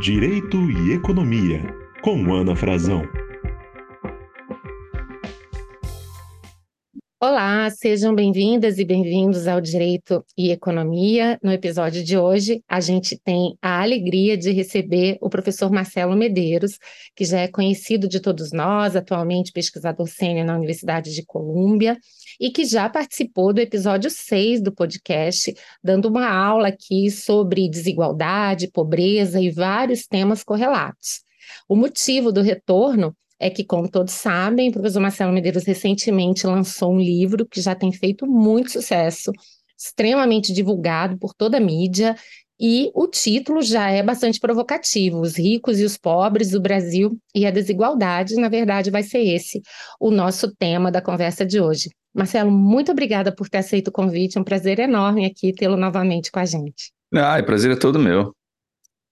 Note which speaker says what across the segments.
Speaker 1: Direito e Economia, com Ana Frazão.
Speaker 2: Olá, sejam bem-vindas e bem-vindos ao Direito e Economia. No episódio de hoje, a gente tem a alegria de receber o professor Marcelo Medeiros, que já é conhecido de todos nós, atualmente pesquisador sênior na Universidade de Colômbia, e que já participou do episódio 6 do podcast, dando uma aula aqui sobre desigualdade, pobreza e vários temas correlatos. O motivo do retorno é que, como todos sabem, o professor Marcelo Medeiros recentemente lançou um livro que já tem feito muito sucesso, extremamente divulgado por toda a mídia, e o título já é bastante provocativo: Os ricos e os pobres do Brasil e a desigualdade. Na verdade, vai ser esse o nosso tema da conversa de hoje. Marcelo, muito obrigada por ter aceito o convite. É um prazer enorme aqui tê-lo novamente com a gente.
Speaker 3: Ah, o prazer é todo meu.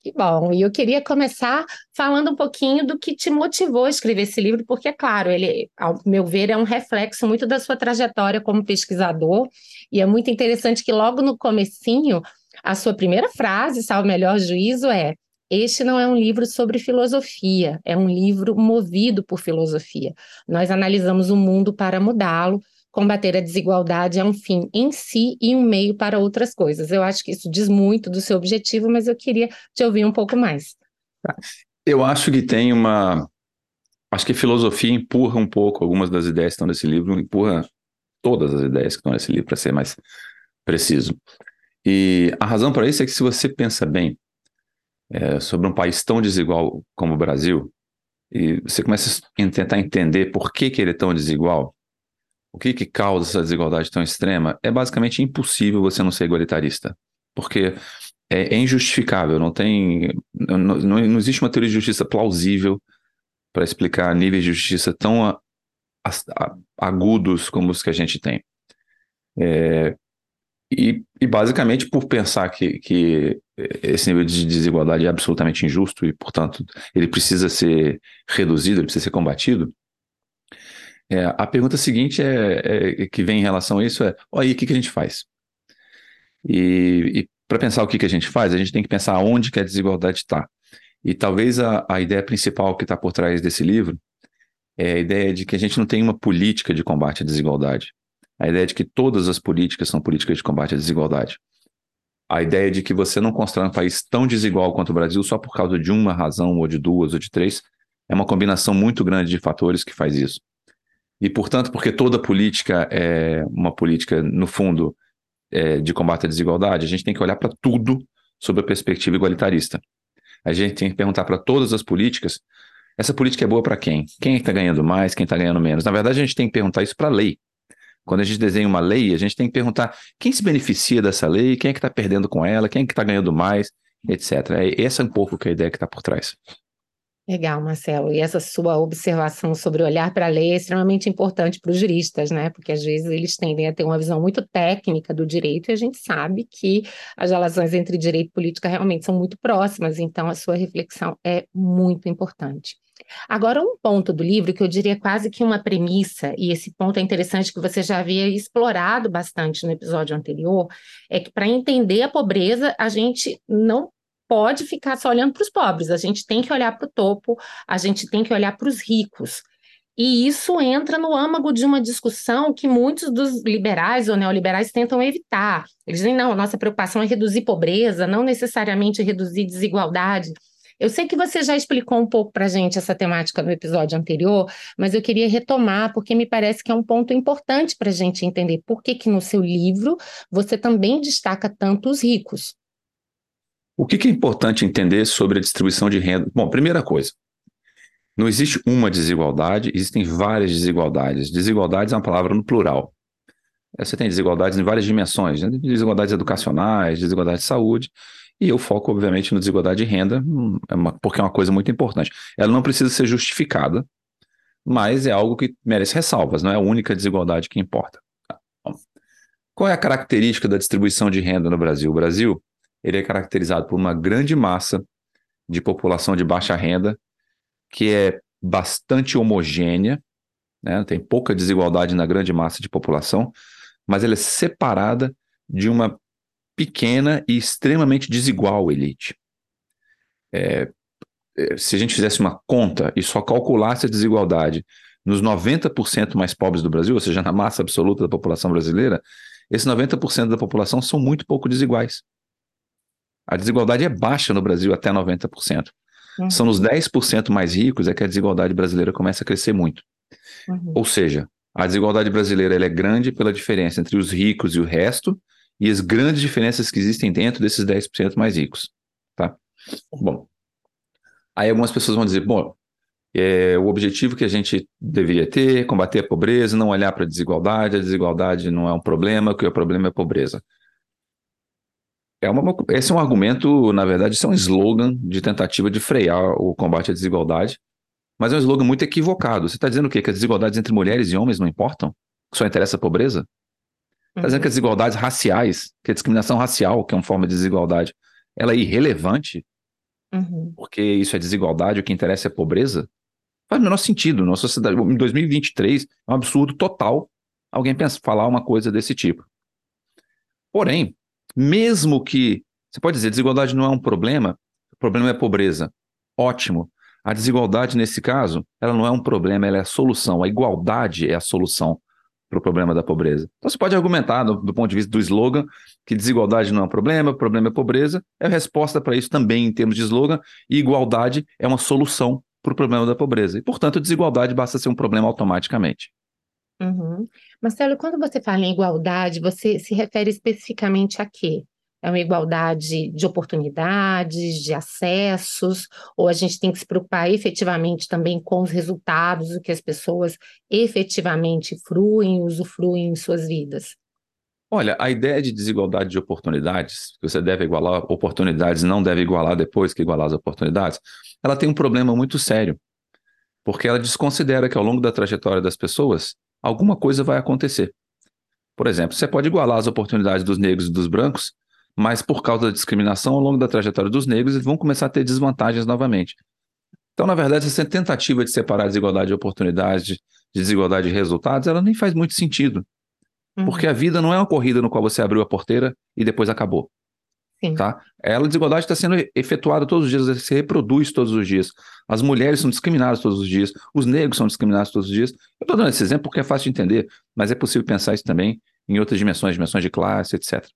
Speaker 2: Que bom. E eu queria começar falando um pouquinho do que te motivou a escrever esse livro, porque, é claro, ele, ao meu ver, é um reflexo muito da sua trajetória como pesquisador, e é muito interessante que logo no comecinho, a sua primeira frase, salvo melhor juízo, é este não é um livro sobre filosofia, é um livro movido por filosofia. Nós analisamos o mundo para mudá-lo, combater a desigualdade é um fim em si e um meio para outras coisas. Eu acho que isso diz muito do seu objetivo, mas eu queria te ouvir um pouco mais.
Speaker 3: Tá. Eu acho que tem uma. Acho que a filosofia empurra um pouco algumas das ideias que estão nesse livro, empurra todas as ideias que estão nesse livro, para ser mais preciso. E a razão para isso é que, se você pensa bem é, sobre um país tão desigual como o Brasil, e você começa a tentar entender por que, que ele é tão desigual, o que, que causa essa desigualdade tão extrema? É basicamente impossível você não ser igualitarista, porque é, é injustificável, não tem, não, não, não, existe uma teoria de justiça plausível para explicar níveis de justiça tão a, a, agudos como os que a gente tem. É, e, e, basicamente por pensar que, que esse nível de desigualdade é absolutamente injusto e, portanto, ele precisa ser reduzido, ele precisa ser combatido, é, a pergunta seguinte é, é, que vem em relação a isso é: aí, o que, que a gente faz? E, e para pensar o que, que a gente faz, a gente tem que pensar onde que a desigualdade está. E talvez a, a ideia principal que está por trás desse livro é a ideia de que a gente não tem uma política de combate à desigualdade. A ideia de que todas as políticas são políticas de combate à desigualdade. A ideia de que você não constrói um país tão desigual quanto o Brasil só por causa de uma razão, ou de duas, ou de três, é uma combinação muito grande de fatores que faz isso. E, portanto, porque toda política é uma política, no fundo, é, de combate à desigualdade, a gente tem que olhar para tudo sob a perspectiva igualitarista. A gente tem que perguntar para todas as políticas: essa política é boa para quem? Quem está ganhando mais, quem está ganhando menos? Na verdade, a gente tem que perguntar isso para a lei. Quando a gente desenha uma lei, a gente tem que perguntar quem se beneficia dessa lei, quem é que está perdendo com ela, quem é que está ganhando mais, etc. É, essa é um pouco que é a ideia que está por trás.
Speaker 2: Legal, Marcelo. E essa sua observação sobre olhar para a lei é extremamente importante para os juristas, né? Porque às vezes eles tendem a ter uma visão muito técnica do direito e a gente sabe que as relações entre direito e política realmente são muito próximas, então a sua reflexão é muito importante. Agora, um ponto do livro que eu diria quase que uma premissa, e esse ponto é interessante que você já havia explorado bastante no episódio anterior, é que para entender a pobreza, a gente não pode ficar só olhando para os pobres, a gente tem que olhar para o topo, a gente tem que olhar para os ricos. E isso entra no âmago de uma discussão que muitos dos liberais ou neoliberais tentam evitar. Eles dizem, não, nossa preocupação é reduzir pobreza, não necessariamente reduzir desigualdade. Eu sei que você já explicou um pouco para a gente essa temática no episódio anterior, mas eu queria retomar, porque me parece que é um ponto importante para a gente entender por que, que no seu livro você também destaca tanto os ricos.
Speaker 3: O que, é importante entender sobre a distribuição de renda? Bom, primeira coisa, não existe uma desigualdade, existem várias desigualdades. Desigualdades é uma palavra no plural. Você tem desigualdades em várias dimensões, né? desigualdades educacionais, desigualdade de saúde, e eu foco, obviamente, na desigualdade de renda, hum, é porque é uma coisa muito importante. Ela não precisa ser justificada, mas é algo que merece ressalvas, não é a única desigualdade que importa. Qual é a característica da distribuição de renda no Brasil? O Brasil ele é caracterizado por uma grande massa de população de baixa renda, que é bastante homogênea, né? tem pouca desigualdade na grande massa de população, mas ela é separada de uma pequena e extremamente desigual elite. É, eh, se a gente fizesse uma conta e só calculasse a desigualdade nos 90% mais pobres do Brasil, ou seja, na massa absoluta da população brasileira, esses 90% da população são muito pouco desiguais. A desigualdade é baixa no Brasil até 90%. Uhum. São nos 10% mais ricos é que a desigualdade brasileira começa a crescer muito. Uhum. Ou seja, a desigualdade brasileira é grande pela diferença entre os ricos e o resto e as grandes diferenças que existem dentro desses 10% mais ricos. Tá? Bom, aí algumas pessoas vão dizer, bom, é, o objetivo que a gente deveria ter, combater a pobreza, não olhar para a desigualdade, a desigualdade não é um problema, o que é o problema é a pobreza. É uma, esse é um argumento, na verdade, isso é um slogan de tentativa de frear o combate à desigualdade, mas é um slogan muito equivocado. Você está dizendo o quê? Que as desigualdades entre mulheres e homens não importam? Que só interessa a pobreza? Está dizendo que as desigualdades raciais, que a discriminação racial, que é uma forma de desigualdade, ela é irrelevante? Uhum. Porque isso é desigualdade, o que interessa é a pobreza? Faz o menor sentido. Nossa sociedade, em 2023, é um absurdo total alguém pensa, falar uma coisa desse tipo. Porém, mesmo que. Você pode dizer, desigualdade não é um problema, o problema é pobreza. Ótimo. A desigualdade, nesse caso, ela não é um problema, ela é a solução. A igualdade é a solução para o problema da pobreza. Então você pode argumentar, do, do, ponto de vista do slogan, que desigualdade não é um problema, o problema é pobreza. É a resposta para isso também em termos de slogan, e igualdade é uma solução para o problema da pobreza. E, portanto, desigualdade basta ser um problema automaticamente.
Speaker 2: Uhum. Marcelo, quando você fala em igualdade, você se refere especificamente a quê? É uma igualdade de oportunidades, de acessos, ou a gente tem que se preocupar efetivamente também com os resultados, o que as pessoas efetivamente fruem, usufruem em suas vidas?
Speaker 3: Olha, a ideia de desigualdade de oportunidades, que você deve igualar oportunidades, não deve igualar depois que igualar as oportunidades, ela tem um problema muito sério, porque ela desconsidera que ao longo da trajetória das pessoas, alguma coisa vai acontecer. Por exemplo, você pode igualar as oportunidades dos negros e dos brancos, mas por causa da discriminação ao longo da trajetória dos negros, eles vão começar a ter desvantagens novamente. Então, na verdade, essa tentativa de separar desigualdade de oportunidades, de desigualdade de resultados, ela nem faz muito sentido. Uhum. Porque a vida não é uma corrida no qual você abriu a porteira e depois acabou. Sim. Tá? Ela, desigualdade está sendo efetuada todos os dias, se reproduz todos os dias. As mulheres são discriminadas todos os dias, os negros são discriminados todos os dias. Eu estou dando esse exemplo porque é fácil de entender, mas é possível pensar isso também em outras dimensões, dimensões de classe, etc.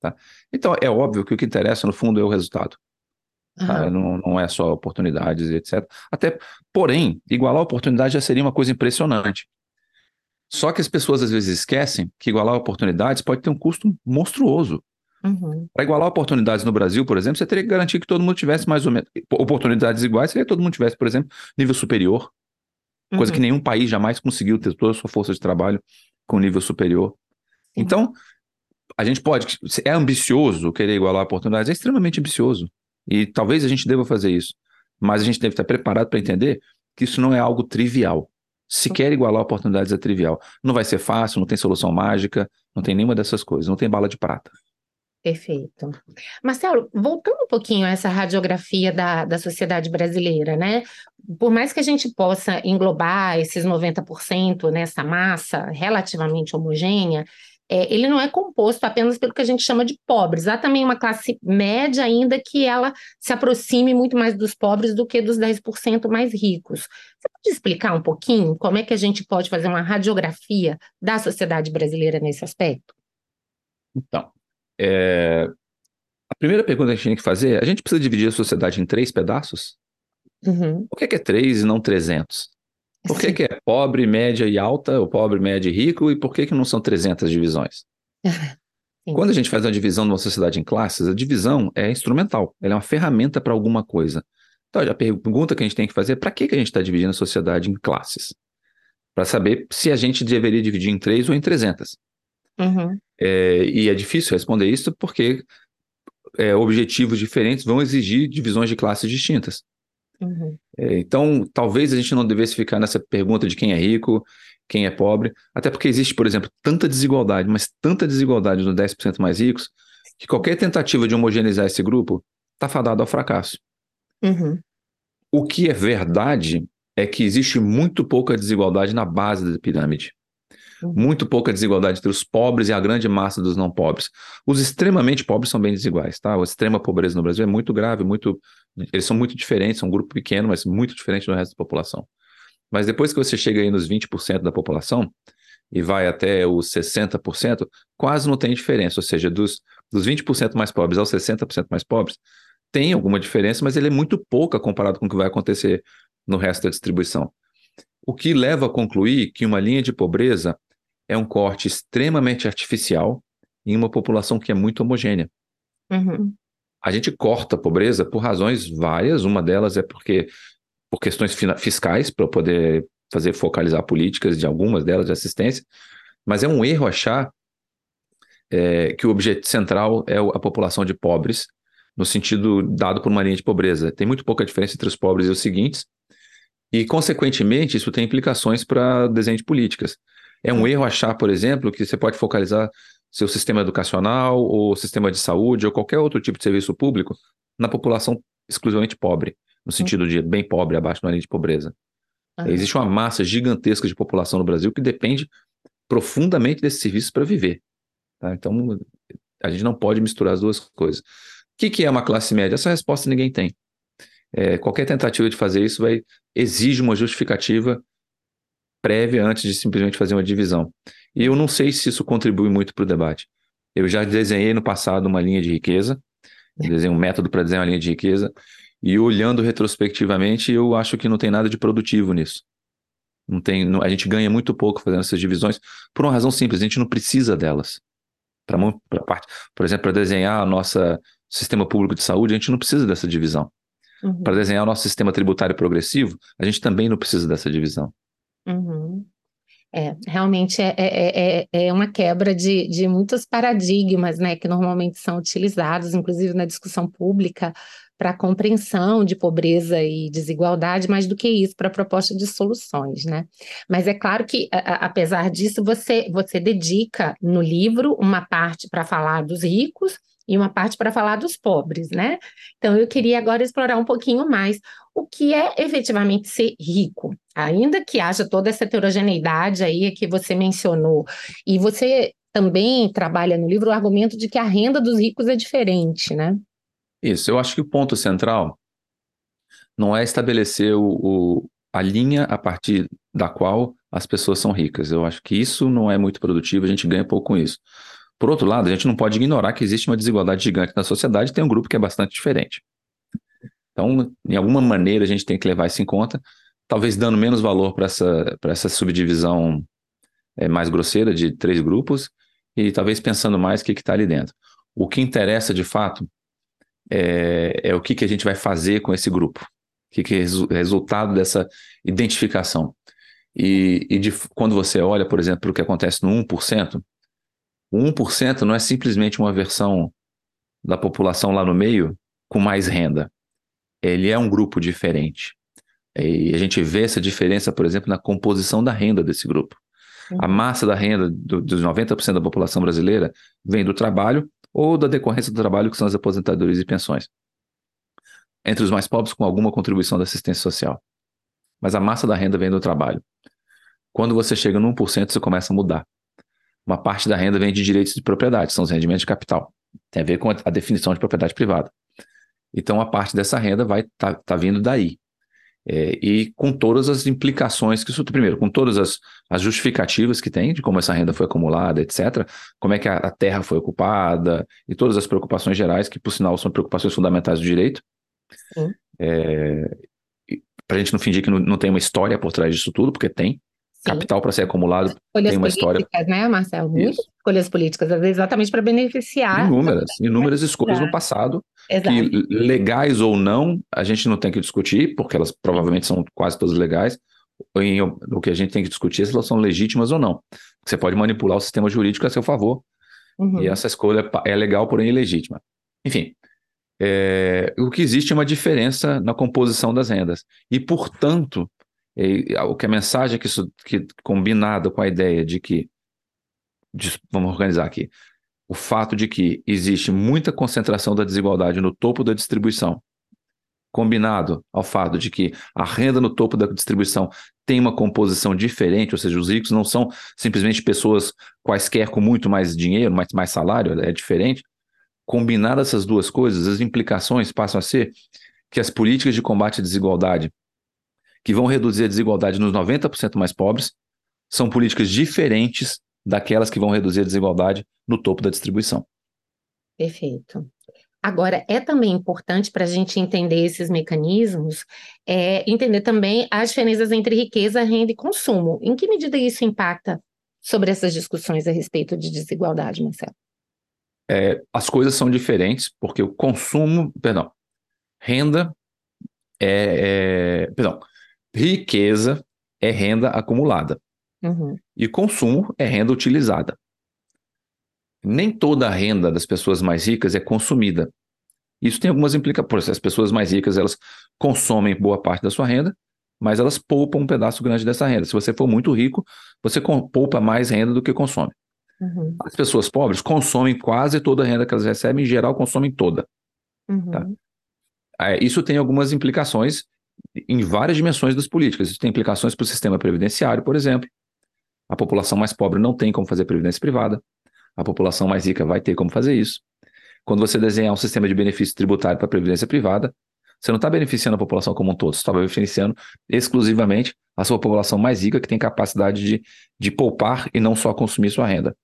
Speaker 3: Tá? Então, é óbvio que o que interessa, no fundo, é o resultado. Tá? Uhum. Não, não é só oportunidades, etc. Até, porém, igualar a oportunidade já seria uma coisa impressionante. Só que as pessoas às vezes esquecem que igualar oportunidades pode ter um custo monstruoso. Uhum. Para igualar oportunidades no Brasil, por exemplo, você teria que garantir que todo mundo tivesse mais ou menos oportunidades iguais, seria que todo mundo tivesse, por exemplo, nível superior, coisa uhum. que nenhum país jamais conseguiu ter toda a sua força de trabalho com nível superior. Sim. Então, a gente pode. É ambicioso querer igualar oportunidades, é extremamente ambicioso. E talvez a gente deva fazer isso. Mas a gente deve estar preparado para entender que isso não é algo trivial. Se quer igualar oportunidades é trivial. Não vai ser fácil, não tem solução mágica, não tem nenhuma dessas coisas, não tem bala de prata.
Speaker 2: Perfeito. Marcelo, voltando um pouquinho a essa radiografia da, da sociedade brasileira, né? Por mais que a gente possa englobar esses 90% nessa massa relativamente homogênea, é, ele não é composto apenas pelo que a gente chama de pobres. Há também uma classe média ainda que ela se aproxime muito mais dos pobres do que dos 10% mais ricos. Você pode explicar um pouquinho como é que a gente pode fazer uma radiografia da sociedade brasileira nesse aspecto?
Speaker 3: Então, é... a primeira pergunta que a gente tem que fazer, a gente precisa dividir a sociedade em três pedaços? Uhum. Por que é três e não trezentos? Por que, que, é pobre, média e alta, ou pobre, médio e rico, e por que, que não são 300 divisões? Quando a gente faz uma divisão de uma sociedade em classes, a divisão é instrumental, ela é uma ferramenta para alguma coisa. Então, a pergunta que a gente tem que fazer é para que, que a gente está dividindo a sociedade em classes? Para saber se a gente deveria dividir em três ou em 300. Uhum. É, e é difícil responder isso porque é, objetivos diferentes vão exigir divisões de classes distintas. Uhum. É, então, talvez a gente não devesse ficar nessa pergunta de quem é rico, quem é pobre, até porque existe, por exemplo, tanta desigualdade, mas tanta desigualdade nos 10% mais ricos, que qualquer tentativa de homogeneizar esse grupo está fadado ao fracasso. Uhum. O que é verdade é que existe muito pouca desigualdade na base da pirâmide. Muito pouca desigualdade entre os pobres e a grande massa dos não pobres. Os extremamente pobres são bem desiguais, tá? A extrema pobreza no Brasil é muito grave, muito, eles são muito diferentes, são um grupo pequeno, mas muito diferente do resto da população. Mas depois que você chega aí nos 20% da população e vai até os 60%, quase não tem diferença. Ou seja, dos, dos 20% mais pobres aos 60% mais pobres, tem alguma diferença, mas ele é muito pouca comparado com o que vai acontecer no resto da distribuição. O que leva a concluir que uma linha de pobreza é um corte extremamente artificial em uma população que é muito homogênea.
Speaker 2: Uhum.
Speaker 3: A gente corta a pobreza por razões várias, uma delas é porque por questões fiscais, para poder fazer focalizar políticas de algumas delas de assistência, mas é um erro achar é, que o objeto central é a população de pobres, no sentido dado por uma linha de pobreza. Tem muito pouca diferença entre os pobres e os seguintes, e, consequentemente, isso tem implicações para desenho de políticas. É um erro achar, por exemplo, que você pode focalizar seu sistema educacional ou sistema de saúde ou qualquer outro tipo de serviço público na população exclusivamente pobre no sentido de bem pobre, abaixo da linha de pobreza. Uhum. Existe uma massa gigantesca de população no Brasil que depende profundamente desses serviços para viver. Tá? Então, a gente não pode misturar as duas coisas. O que, que é uma classe média? Essa resposta ninguém tem. É, qualquer tentativa de fazer isso vai exige uma justificativa prévia antes de simplesmente fazer uma divisão. E eu não sei se isso contribui muito para o debate. Eu já desenhei no passado uma linha de riqueza, desenhei um método para desenhar uma linha de riqueza, e olhando retrospectivamente, eu acho que não tem nada de produtivo nisso. Não tem, não, a gente ganha muito pouco fazendo essas divisões por uma razão simples, a gente não precisa delas. Para parte, por exemplo, para desenhar o nosso sistema público de saúde, a gente não precisa dessa divisão. Uhum. Para desenhar o nosso sistema tributário progressivo, a gente também não precisa dessa divisão.
Speaker 2: Uhum. É, realmente é, é, é, é uma quebra de, de muitos paradigmas, né, que normalmente são utilizados, inclusive na discussão pública, para compreensão de pobreza e desigualdade, mais do que isso, para a proposta de soluções, né? Mas é claro que, a, apesar disso, você, você dedica no livro uma parte para falar dos ricos e uma parte para falar dos pobres, né? Então, eu queria agora explorar um pouquinho mais o que é efetivamente ser rico, ainda que haja toda essa heterogeneidade aí que você mencionou, e você também trabalha no livro o argumento de que a renda dos ricos é diferente, né?
Speaker 3: Isso, eu acho que o ponto central não é estabelecer o, o, a linha a partir da qual as pessoas são ricas. Eu acho que isso não é muito produtivo, a gente ganha pouco com isso. Por outro lado, a gente não pode ignorar que existe uma desigualdade gigante na sociedade, tem um grupo que é bastante diferente. Então, em alguma maneira, a gente tem que levar isso em conta, talvez dando menos valor para essa, essa subdivisão é, mais grosseira de três grupos e talvez pensando mais o que está ali dentro. O que interessa de fato é, é o que, que a gente vai fazer com esse grupo, o que, que é o resultado dessa identificação. E, e de, quando você olha, por exemplo, para o que acontece no 1%, o 1% não é simplesmente uma versão da população lá no meio com mais renda. Ele é um grupo diferente. E a gente vê essa diferença, por exemplo, na composição da renda desse grupo. A uhum. massa da renda do, dos 90% da população brasileira vem do trabalho ou da decorrência do trabalho, que são as aposentadorias e pensões. Entre os mais pobres, com alguma contribuição da assistência social. Mas a massa da renda vem do trabalho. Quando você chega no 1%, você começa a mudar. Uma parte da renda vem de direitos de propriedade, são os rendimentos de capital. Tem a ver com a definição de propriedade privada. Então, a parte dessa renda vai estar tá, tá vindo daí. É, e com todas as implicações que isso, primeiro, com todas as, as, justificativas que tem de como essa renda foi acumulada, etc., como é que a, a, terra foi ocupada e todas as preocupações gerais, que por sinal são preocupações fundamentais do direito. É, para a gente não fingir que não, não, tem uma história por trás disso tudo, porque tem. Sim. Capital para ser acumulado escolhas tem uma história.
Speaker 2: né, Marcelo? Muitas escolhas políticas, às vezes exatamente para beneficiar.
Speaker 3: Inúmeras, inúmeras escolhas no passado, Exato. que legais ou não, a gente não tem que discutir, porque elas provavelmente são quase todas legais. Em, o que a gente tem que discutir é se elas são legítimas ou não. Você pode manipular o sistema jurídico a seu favor, uhum. e essa escolha é legal, porém ilegítima. Enfim, é, o que existe é uma diferença na composição das rendas. E, portanto, e, o que a mensagem que isso que combinada com a ideia de que de, vamos organizar aqui o fato de que existe muita concentração da desigualdade no topo da distribuição, combinado ao fato de que a renda no topo da distribuição tem uma composição diferente, ou seja, os ricos não são simplesmente pessoas quaisquer com muito mais dinheiro, mais, mais salário, é diferente. Combinar essas duas coisas, as implicações passam a ser que as políticas de combate à desigualdade, que vão reduzir a desigualdade nos 90% mais pobres, são políticas diferentes daquelas que vão reduzir a desigualdade no topo da distribuição.
Speaker 2: Perfeito. Agora, é também importante para a gente entender esses mecanismos, é, entender também as diferenças entre riqueza, renda e consumo. Em que medida isso impacta sobre essas discussões a respeito de desigualdade, Marcelo?
Speaker 3: É, as coisas são diferentes, porque o consumo, perdão, renda é, é perdão, riqueza é renda acumulada. Uhum. E consumo é renda utilizada nem toda a renda das pessoas mais ricas é consumida. Isso tem algumas implicações. As pessoas mais ricas, elas consomem boa parte da sua renda, mas elas poupam um pedaço grande dessa renda. Se você for muito rico, você poupa mais renda do que consome. Uhum. As pessoas pobres consomem quase toda a renda que elas recebem, em geral, consomem toda. Uhum. Tá? É, isso tem algumas implicações em várias dimensões das políticas. Isso tem implicações para o sistema previdenciário, por exemplo. A população mais pobre não tem como fazer previdência privada. A população mais rica vai ter como fazer isso. Quando você desenhar um sistema de benefício tributário para a previdência privada, você não está beneficiando a população como um todo, você está beneficiando exclusivamente a sua população mais rica, que tem capacidade de, de poupar e não só consumir sua renda.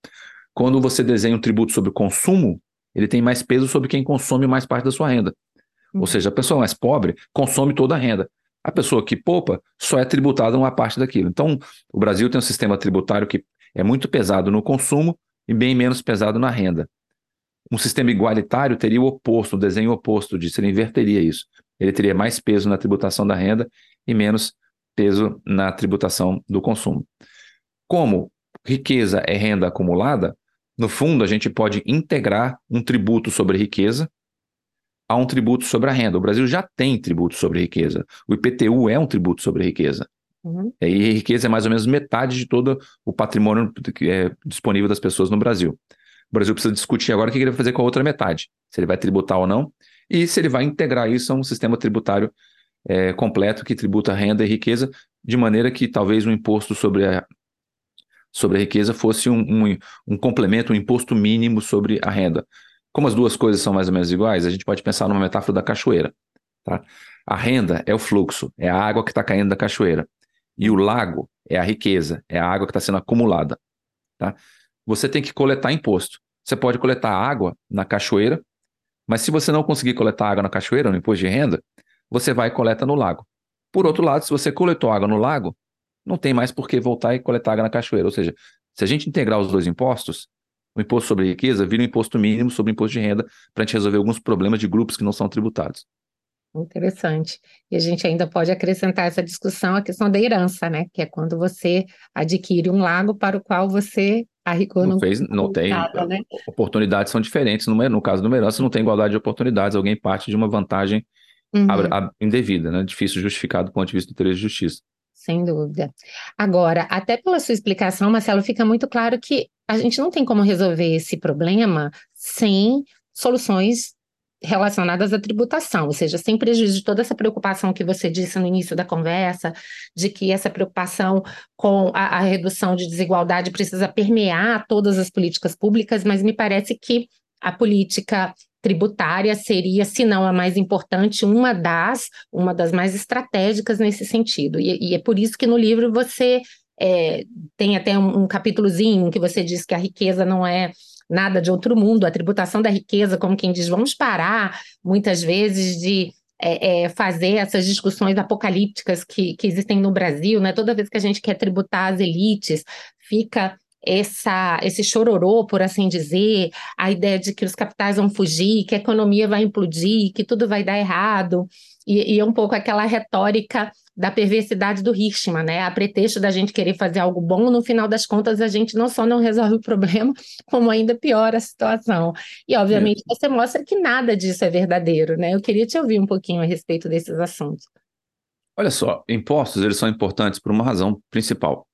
Speaker 3: Quando você desenha um tributo sobre consumo, ele tem mais peso sobre quem consome mais parte da sua renda. Ou uhum. seja, a pessoa mais pobre consome toda a renda. A pessoa que poupa só é tributada uma parte daquilo. Então, o Brasil tem um sistema tributário que é muito pesado no consumo e bem menos pesado na renda. Um sistema igualitário teria o oposto, o desenho oposto disso, ele inverteria isso. Ele teria mais peso na tributação da renda e menos peso na tributação do consumo. Como riqueza é renda acumulada, no fundo a gente pode integrar um tributo sobre riqueza a um tributo sobre a renda. O Brasil já tem tributo sobre riqueza. O IPTU é um tributo sobre riqueza. Uhum. E riqueza é mais ou menos metade de todo o patrimônio que é disponível das pessoas no Brasil. O Brasil precisa discutir agora o que ele vai fazer com a outra metade, se ele vai tributar ou não, e se ele vai integrar isso a um sistema tributário é, completo que tributa renda e riqueza, de maneira que talvez o um imposto sobre a, sobre a riqueza fosse um, um, um complemento, um imposto mínimo sobre a renda. Como as duas coisas são mais ou menos iguais, a gente pode pensar numa metáfora da cachoeira. Tá? A renda é o fluxo, é a água que está caindo da cachoeira. E o lago é a riqueza, é a água que está sendo acumulada. Tá? Você tem que coletar imposto. Você pode coletar água na cachoeira, mas se você não conseguir coletar água na cachoeira, no imposto de renda, você vai e coleta no lago. Por outro lado, se você coletou água no lago, não tem mais por que voltar e coletar água na cachoeira. Ou seja, se a gente integrar os dois impostos, o imposto sobre riqueza vira um imposto mínimo sobre o imposto de renda para a gente resolver alguns problemas de grupos que não são tributados.
Speaker 2: Interessante. E a gente ainda pode acrescentar essa discussão a questão da herança, né? Que é quando você adquire um lago para o qual você arricou
Speaker 3: não fez, não tem nada, né? oportunidades são diferentes. No, no caso uma herança, não tem igualdade de oportunidades. Alguém parte de uma vantagem uhum. indevida, né? Difícil justificado do ponto de vista do direito de justiça.
Speaker 2: Sem dúvida. Agora, até pela sua explicação, Marcelo, fica muito claro que a gente não tem como resolver esse problema sem soluções relacionadas à tributação, ou seja, sem prejuízo de toda essa preocupação que você disse no início da conversa, de que essa preocupação com a, a redução de desigualdade precisa permear todas as políticas públicas, mas me parece que a política tributária seria, se não a mais importante, uma das, uma das mais estratégicas nesse sentido. E, e é por isso que no livro você é, tem até um, um capítulozinho que você diz que a riqueza não é nada de outro mundo, a tributação da riqueza, como quem diz, vamos parar muitas vezes de é, é, fazer essas discussões apocalípticas que, que existem no Brasil, né? Toda vez que a gente quer tributar as elites, fica essa, esse chororô, por assim dizer, a ideia de que os capitais vão fugir, que a economia vai implodir, que tudo vai dar errado, e, e é um pouco aquela retórica da perversidade do Hirschman, né? A pretexto da gente querer fazer algo bom, no final das contas a gente não só não resolve o problema, como ainda piora a situação. E obviamente é. você mostra que nada disso é verdadeiro, né? Eu queria te ouvir um pouquinho a respeito desses assuntos.
Speaker 3: Olha só, impostos eles são importantes por uma razão principal.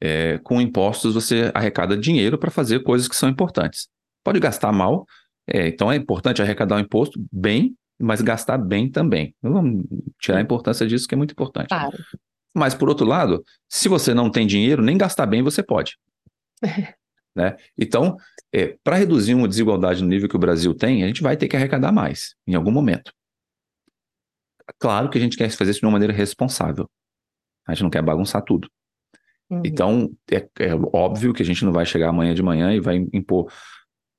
Speaker 3: É, com impostos você arrecada dinheiro para fazer coisas que são importantes. Pode gastar mal, é, então é importante arrecadar o imposto bem mas gastar bem também. Não vamos tirar a importância disso, que é muito importante. Claro. Mas, por outro lado, se você não tem dinheiro, nem gastar bem você pode. né? Então, é, para reduzir uma desigualdade no nível que o Brasil tem, a gente vai ter que arrecadar mais, em algum momento. Claro que a gente quer fazer isso de uma maneira responsável. A gente não quer bagunçar tudo. Uhum. Então, é, é, óbvio que a gente não vai chegar amanhã de manhã e vai impor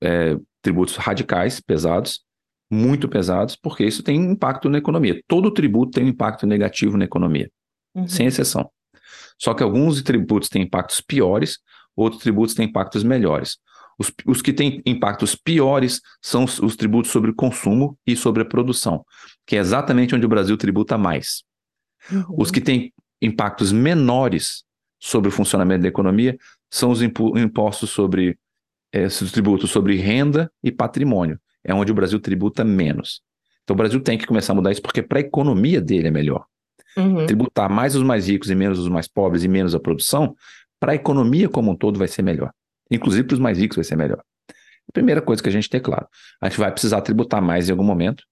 Speaker 3: é, tributos radicais, pesados, muito pesados, porque isso tem impacto na economia. Todo tributo tem um impacto negativo na economia, uhum. sem exceção. Só que alguns tributos têm impactos piores, outros tributos têm impactos melhores. Os, os que têm impactos piores são os, os, tributos sobre o consumo e sobre a produção, que é exatamente onde o Brasil tributa mais. Uhum. Os que têm impactos menores sobre o funcionamento da economia são os impostos sobre é, os tributos sobre renda e patrimônio. É onde o Brasil tributa menos. Então o Brasil tem que começar a mudar isso porque para a economia dele é melhor. Uhum. Tributar mais os mais ricos e menos os mais pobres e menos a produção, para a economia como um todo vai ser melhor. Inclusive para os mais ricos vai ser melhor. primeira coisa que a gente tem claro, a gente vai precisar tributar mais em algum momento,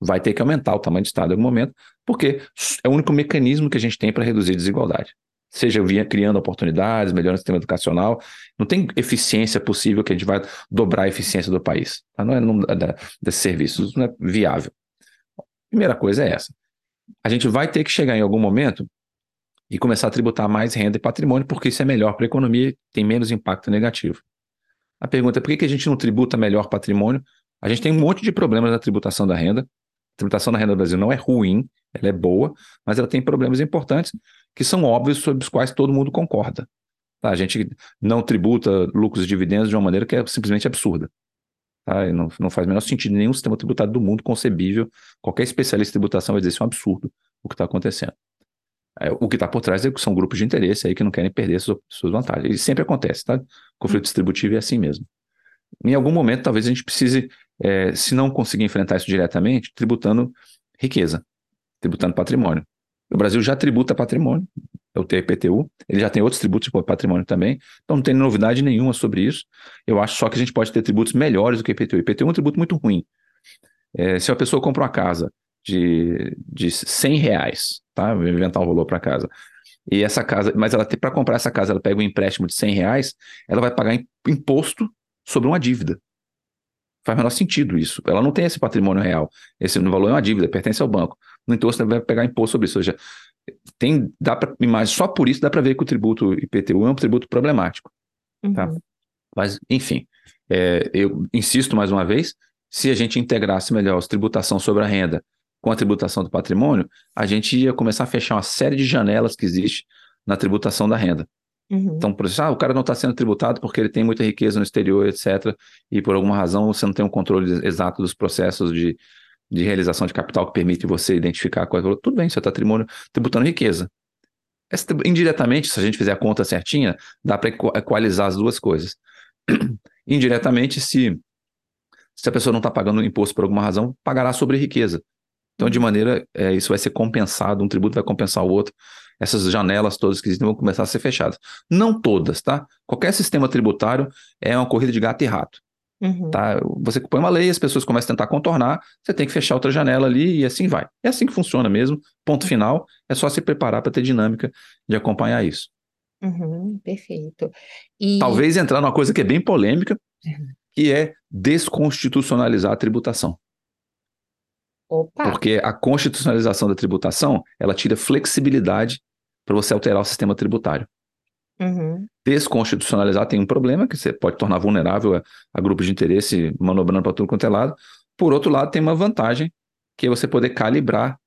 Speaker 3: vai ter que aumentar o tamanho do Estado em algum momento, porque é o único mecanismo que a gente tem para reduzir desigualdade seja via criando oportunidades, melhorando o sistema educacional. Não tem eficiência possível que a gente vai dobrar a eficiência do país. Tá? Não é no, da, desses serviços, não é viável. Primeira coisa é essa. A gente vai ter que chegar em algum momento e começar a tributar mais renda e patrimônio, porque isso é melhor para a economia e tem menos impacto negativo. A pergunta é por que a gente não tributa melhor patrimônio? A gente tem um monte de problemas na tributação da renda. A tributação da renda do Brasil não é ruim, ela é boa, mas ela tem problemas importantes que são óbvios sobre os quais todo mundo concorda. Tá? A gente não tributa lucros e dividendos de uma maneira que é simplesmente absurda. Tá? Não, não faz o menor sentido nenhum sistema tributário do mundo concebível. Qualquer especialista em tributação vai dizer isso é um absurdo o que está acontecendo. É, o que está por trás é que são grupos de interesse aí que não querem perder suas, suas vantagens. E sempre acontece, tá? Conflito distributivo é assim mesmo. Em algum momento, talvez a gente precise, é, se não conseguir enfrentar isso diretamente, tributando riqueza, tributando patrimônio. O Brasil já tributa patrimônio, é o TPTU, ele já tem outros tributos de patrimônio também, então não tem novidade nenhuma sobre isso. Eu acho só que a gente pode ter tributos melhores do que o IPTU. O IPTU é um tributo muito ruim. É, se a pessoa compra uma casa de, de 100 reais, tá? Vou inventar um valor para casa. E essa casa, mas ela para comprar essa casa, ela pega um empréstimo de 100 reais, ela vai pagar imposto sobre uma dívida. Faz menor sentido isso. Ela não tem esse patrimônio real. Esse valor é uma dívida, pertence ao banco. No entanto, você vai pegar imposto sobre isso. Ou seja, tem, dá para imagem só por isso dá para ver que o tributo IPTU é um tributo problemático. Tá? Uhum. Mas, enfim, é, eu insisto mais uma vez: se a gente integrasse melhor a tributação sobre a renda com a tributação do patrimônio, a gente ia começar a fechar uma série de janelas que existe na tributação da renda. Uhum. Então, por ah, o cara não está sendo tributado porque ele tem muita riqueza no exterior, etc. E por alguma razão você não tem um controle exato dos processos de, de realização de capital que permite você identificar qual é Tudo bem, você está tributando riqueza. Essa, indiretamente, se a gente fizer a conta certinha, dá para equalizar as duas coisas. Indiretamente, se, se a pessoa não está pagando imposto por alguma razão, pagará sobre riqueza. Então, de maneira, é, isso vai ser compensado, um tributo vai compensar o outro essas janelas todas que existem vão começar a ser fechadas. Não todas, tá? Qualquer sistema tributário é uma corrida de gato e rato. Uhum. Tá? Você põe uma lei, as pessoas começam a tentar contornar, você tem que fechar outra janela ali e assim vai. É assim que funciona mesmo. Ponto uhum. final. É só se preparar para ter dinâmica de acompanhar isso.
Speaker 2: Uhum, perfeito.
Speaker 3: E... Talvez entrar numa coisa que é bem polêmica, uhum. que é desconstitucionalizar a tributação.
Speaker 2: Opa.
Speaker 3: Porque a constitucionalização da tributação, ela tira flexibilidade para você alterar o sistema tributário. Uhum. Desconstitucionalizar tem um problema, que você pode tornar vulnerável a, a grupos de interesse manobrando para tudo quanto é lado. Por outro lado, tem uma vantagem, que é você poder calibrar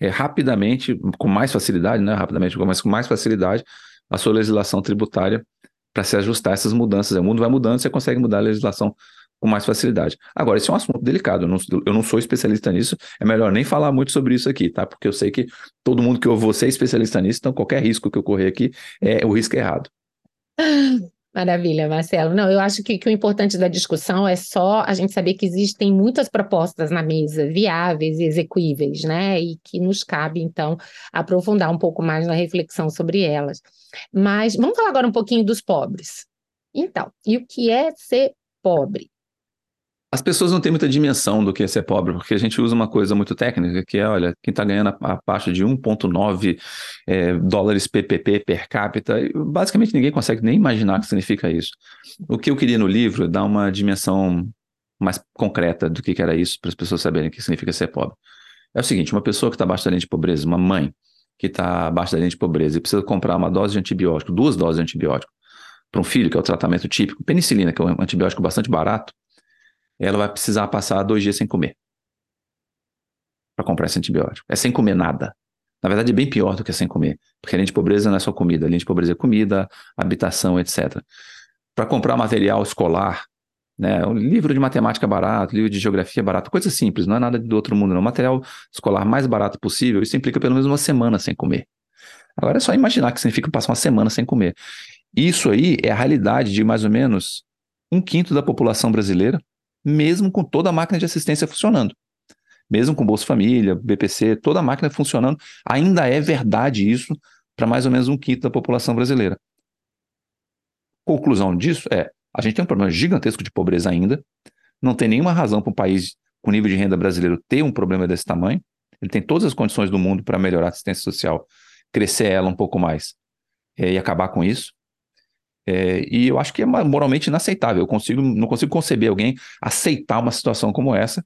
Speaker 3: é, rapidamente, com mais facilidade, né? Rapidamente, mas com mais facilidade, a sua legislação tributária para se ajustar a essas mudanças. O mundo vai mudando, você consegue mudar a legislação com mais facilidade. Agora, esse é um assunto delicado, eu não, eu não, sou especialista nisso, é melhor nem falar muito sobre isso aqui, tá? Porque eu sei que todo mundo que eu vou ser especialista nisso, então qualquer risco que eu correr aqui é o risco errado.
Speaker 2: Maravilha, Marcelo. Não, eu acho que, que, o importante da discussão é só a gente saber que existem muitas propostas na mesa, viáveis e execuíveis, né? E que nos cabe, então, aprofundar um pouco mais na reflexão sobre elas. Mas vamos falar agora um pouquinho dos pobres. Então, e o que é ser pobre?
Speaker 3: As pessoas não têm muita dimensão do que é ser pobre, porque a gente usa uma coisa muito técnica, que é, olha, quem está ganhando a, parte de 1,9 é, dólares PPP per capita, basicamente ninguém consegue nem imaginar o que significa isso. O que eu queria no livro é dar uma dimensão mais concreta do que, que era isso, para as pessoas saberem o que significa ser pobre. É o seguinte, uma pessoa que está abaixo da linha de pobreza, uma mãe que está abaixo da linha de pobreza e precisa comprar uma dose de antibiótico, duas doses de antibiótico, para um filho, que é o tratamento típico, penicilina, que é um antibiótico bastante barato, ela vai precisar passar dois dias sem comer para comprar esse antibiótico. É sem comer nada. Na verdade, é bem pior do que sem comer, porque a linha de pobreza não é só comida, a linha de pobreza é comida, habitação, etc. Para comprar material escolar, né, um livro de matemática barato, livro de geografia barato, coisa simples, não é nada do outro mundo, não. Material escolar mais barato possível, isso implica pelo menos uma semana sem comer. Agora é só imaginar que significa passar uma semana sem comer. Isso aí é a realidade de mais ou menos um quinto da população brasileira, mesmo com toda a máquina de assistência funcionando. Mesmo com Bolsa Família, BPC, toda a máquina funcionando, ainda é verdade isso para mais ou menos um quinto da população brasileira. Conclusão disso é: a gente tem um problema gigantesco de pobreza ainda, não tem nenhuma razão para um país com nível de renda brasileiro ter um problema desse tamanho. Ele tem todas as condições do mundo para melhorar a assistência social, crescer ela um pouco mais é, e acabar com isso. É, e eu acho que é moralmente inaceitável. Eu consigo, não consigo conceber alguém aceitar uma situação como essa.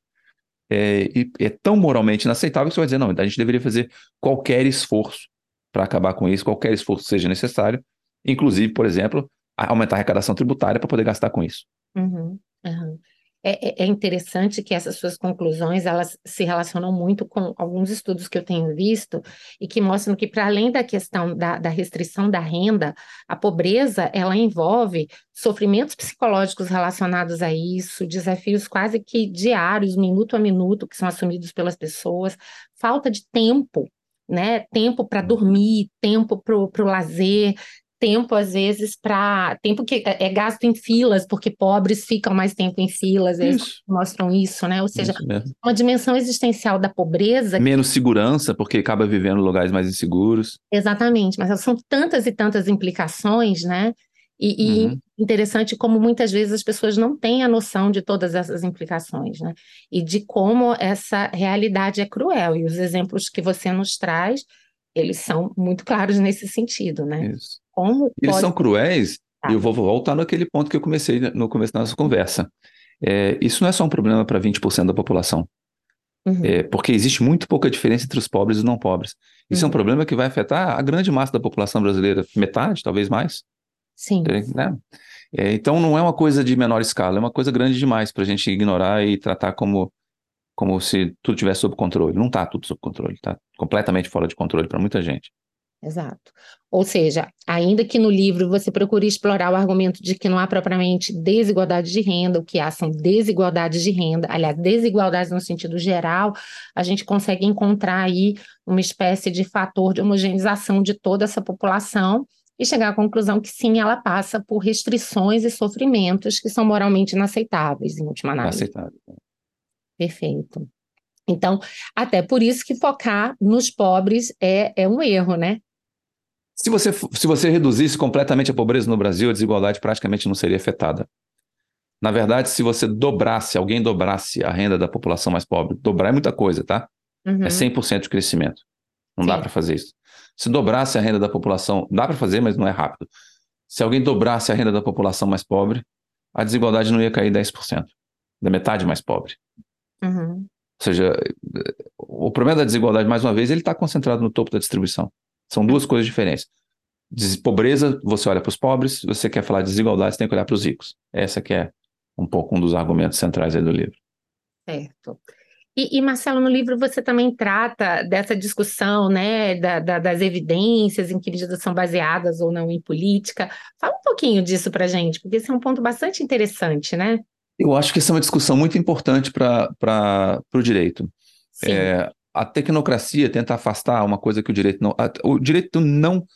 Speaker 3: É, e é tão moralmente inaceitável que você vai dizer, não, a gente deveria fazer qualquer esforço para acabar com isso, qualquer esforço seja necessário, inclusive, por exemplo, aumentar a arrecadação tributária para poder gastar com isso.
Speaker 2: Uhum, uhum. É, é, é, interessante que essas suas conclusões elas se relacionam muito com alguns estudos que eu tenho visto e que mostram que para além da questão da, da, restrição da renda, a pobreza ela envolve sofrimentos psicológicos relacionados a isso, desafios quase que diários, minuto a minuto, que são assumidos pelas pessoas, falta de tempo né? Tempo para dormir, tempo para o lazer, tempo, às vezes, para. Tempo que é, é gasto em filas, porque pobres ficam mais tempo em filas, eles mostram isso, né? Ou seja, uma dimensão existencial da pobreza.
Speaker 3: Menos segurança, porque acaba vivendo em lugares mais inseguros.
Speaker 2: Exatamente, mas são tantas e tantas implicações, né? E, uhum. e, interessante como muitas vezes as pessoas não têm a noção de todas essas implicações, né? E de como essa realidade é cruel. E os exemplos que você nos traz, eles são muito claros nesse sentido, né?
Speaker 3: Isso. Como Eles são cruéis, e eu vou voltar naquele ponto que eu comecei no começo da nossa conversa. É, isso não é só um problema para 20% da população. Uhum. É, porque existe muito pouca diferença entre os pobres e os não pobres. Isso uhum. é um uhum. problema que vai afetar a grande massa da população brasileira, metade, talvez mais.
Speaker 2: Sim.
Speaker 3: Né? É, então não é uma coisa de menor escala, é uma coisa grande demais para a gente ignorar e tratar como, como se tudo estivesse sob controle. Não está tudo sob controle, está completamente fora de controle para muita gente.
Speaker 2: Exato. Ou seja, ainda que no livro você procure explorar o argumento de que não há propriamente desigualdade de renda, o que há são desigualdades de renda, aliás, desigualdades no sentido geral, a gente consegue encontrar aí uma espécie de fator de homogeneização de toda essa população e chegar à conclusão que sim, ela passa por restrições e sofrimentos que são moralmente inaceitáveis, em última análise.
Speaker 3: Inaceitável.
Speaker 2: Perfeito. Então, até por isso que focar nos pobres é, é um erro, né?
Speaker 3: Se você, se você reduzisse completamente a pobreza no Brasil, a desigualdade praticamente não seria afetada. Na verdade, se você dobrasse, alguém dobrasse a renda da população mais pobre, dobrar é muita coisa, tá? Uhum. É 100% de crescimento. Não Sim. dá para fazer isso. Se dobrasse a renda da população, dá para fazer, mas não é rápido. Se alguém dobrasse a renda da população mais pobre, a desigualdade não ia cair 10%, da metade mais pobre.
Speaker 2: Uhum.
Speaker 3: Ou seja, o problema da desigualdade, mais uma vez, ele está concentrado no topo da distribuição. São duas coisas diferentes. Pobreza, você olha para os pobres, você quer falar de desigualdade, você tem que olhar para os ricos. Essa que é um pouco um dos argumentos centrais aí do livro.
Speaker 2: Certo. E, e, Marcelo, no livro você também trata dessa discussão, né, da, da, das evidências, em que medidas são baseadas ou não em política. Fala um pouquinho disso para gente, porque esse é um ponto bastante interessante, né?
Speaker 3: Eu acho que essa é uma discussão muito importante para o direito. Sim. É, a tecnocracia tenta afastar uma coisa que o direito não. A, o direito não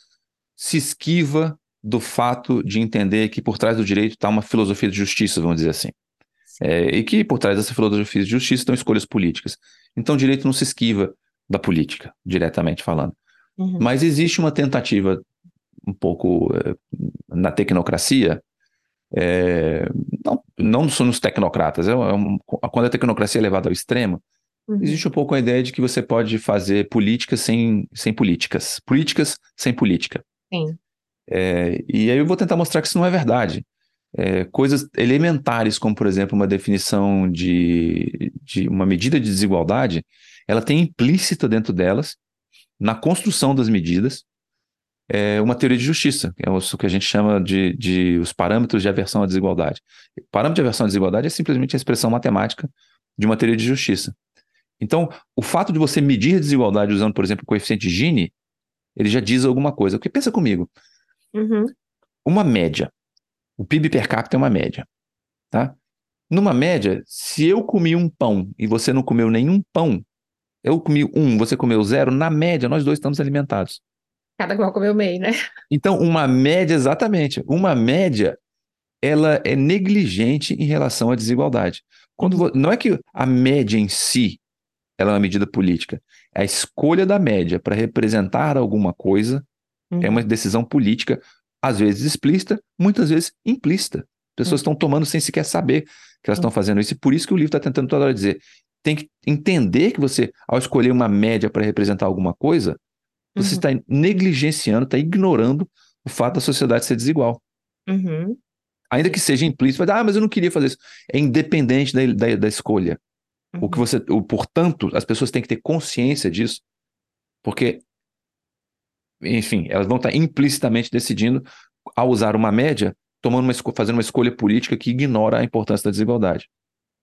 Speaker 3: se esquiva do fato de entender que por trás do direito está uma filosofia de justiça, vamos dizer assim. É, e que por trás dessa filosofia de justiça estão escolhas políticas. Então o direito não se esquiva da política, diretamente falando. Uhum. Mas existe uma tentativa um pouco é, na tecnocracia é, não, não nos tecnocratas, é um, quando a tecnocracia é levada ao extremo, uhum. existe um pouco a ideia de que você pode fazer políticas sem, sem políticas, políticas sem política.
Speaker 2: Sim.
Speaker 3: É, e aí eu vou tentar mostrar que isso não é verdade. É, coisas elementares, como por exemplo uma definição de, de uma medida de desigualdade, ela tem implícita dentro delas, na construção das medidas, é uma teoria de justiça, que é o que a gente chama de, de os parâmetros de aversão à desigualdade. O parâmetro de aversão à desigualdade é simplesmente a expressão matemática de uma teoria de justiça. Então, o fato de você medir a desigualdade usando, por exemplo, o coeficiente Gini, ele já diz alguma coisa. Porque pensa comigo,
Speaker 2: uhum.
Speaker 3: uma média, o PIB per capita é uma média, tá? Numa média, se eu comi um pão e você não comeu nenhum pão, eu comi um, você comeu zero, na média, nós dois estamos alimentados.
Speaker 2: Cada qual comeu meio, né?
Speaker 3: Então, uma média, exatamente. Uma média, ela é negligente em relação à desigualdade. Quando, não é que a média em si ela é uma medida política. A escolha da média para representar alguma coisa uhum. é uma decisão política, às vezes explícita, muitas vezes implícita. Pessoas uhum. estão tomando sem sequer saber que elas estão uhum. fazendo isso, e por isso que o livro está tentando toda hora dizer: tem que entender que você, ao escolher uma média para representar alguma coisa, você está uhum. negligenciando, está ignorando o fato da sociedade ser desigual.
Speaker 2: Uhum.
Speaker 3: Ainda que seja implícito, vai ah, mas eu não queria fazer isso. É independente da, da, da escolha. Uhum. O que uhum. você, o, portanto, as pessoas têm que ter consciência disso, porque, enfim, elas vão estar implicitamente decidindo, ao usar uma média, tomando uma, fazendo uma escolha política que ignora a importância da desigualdade.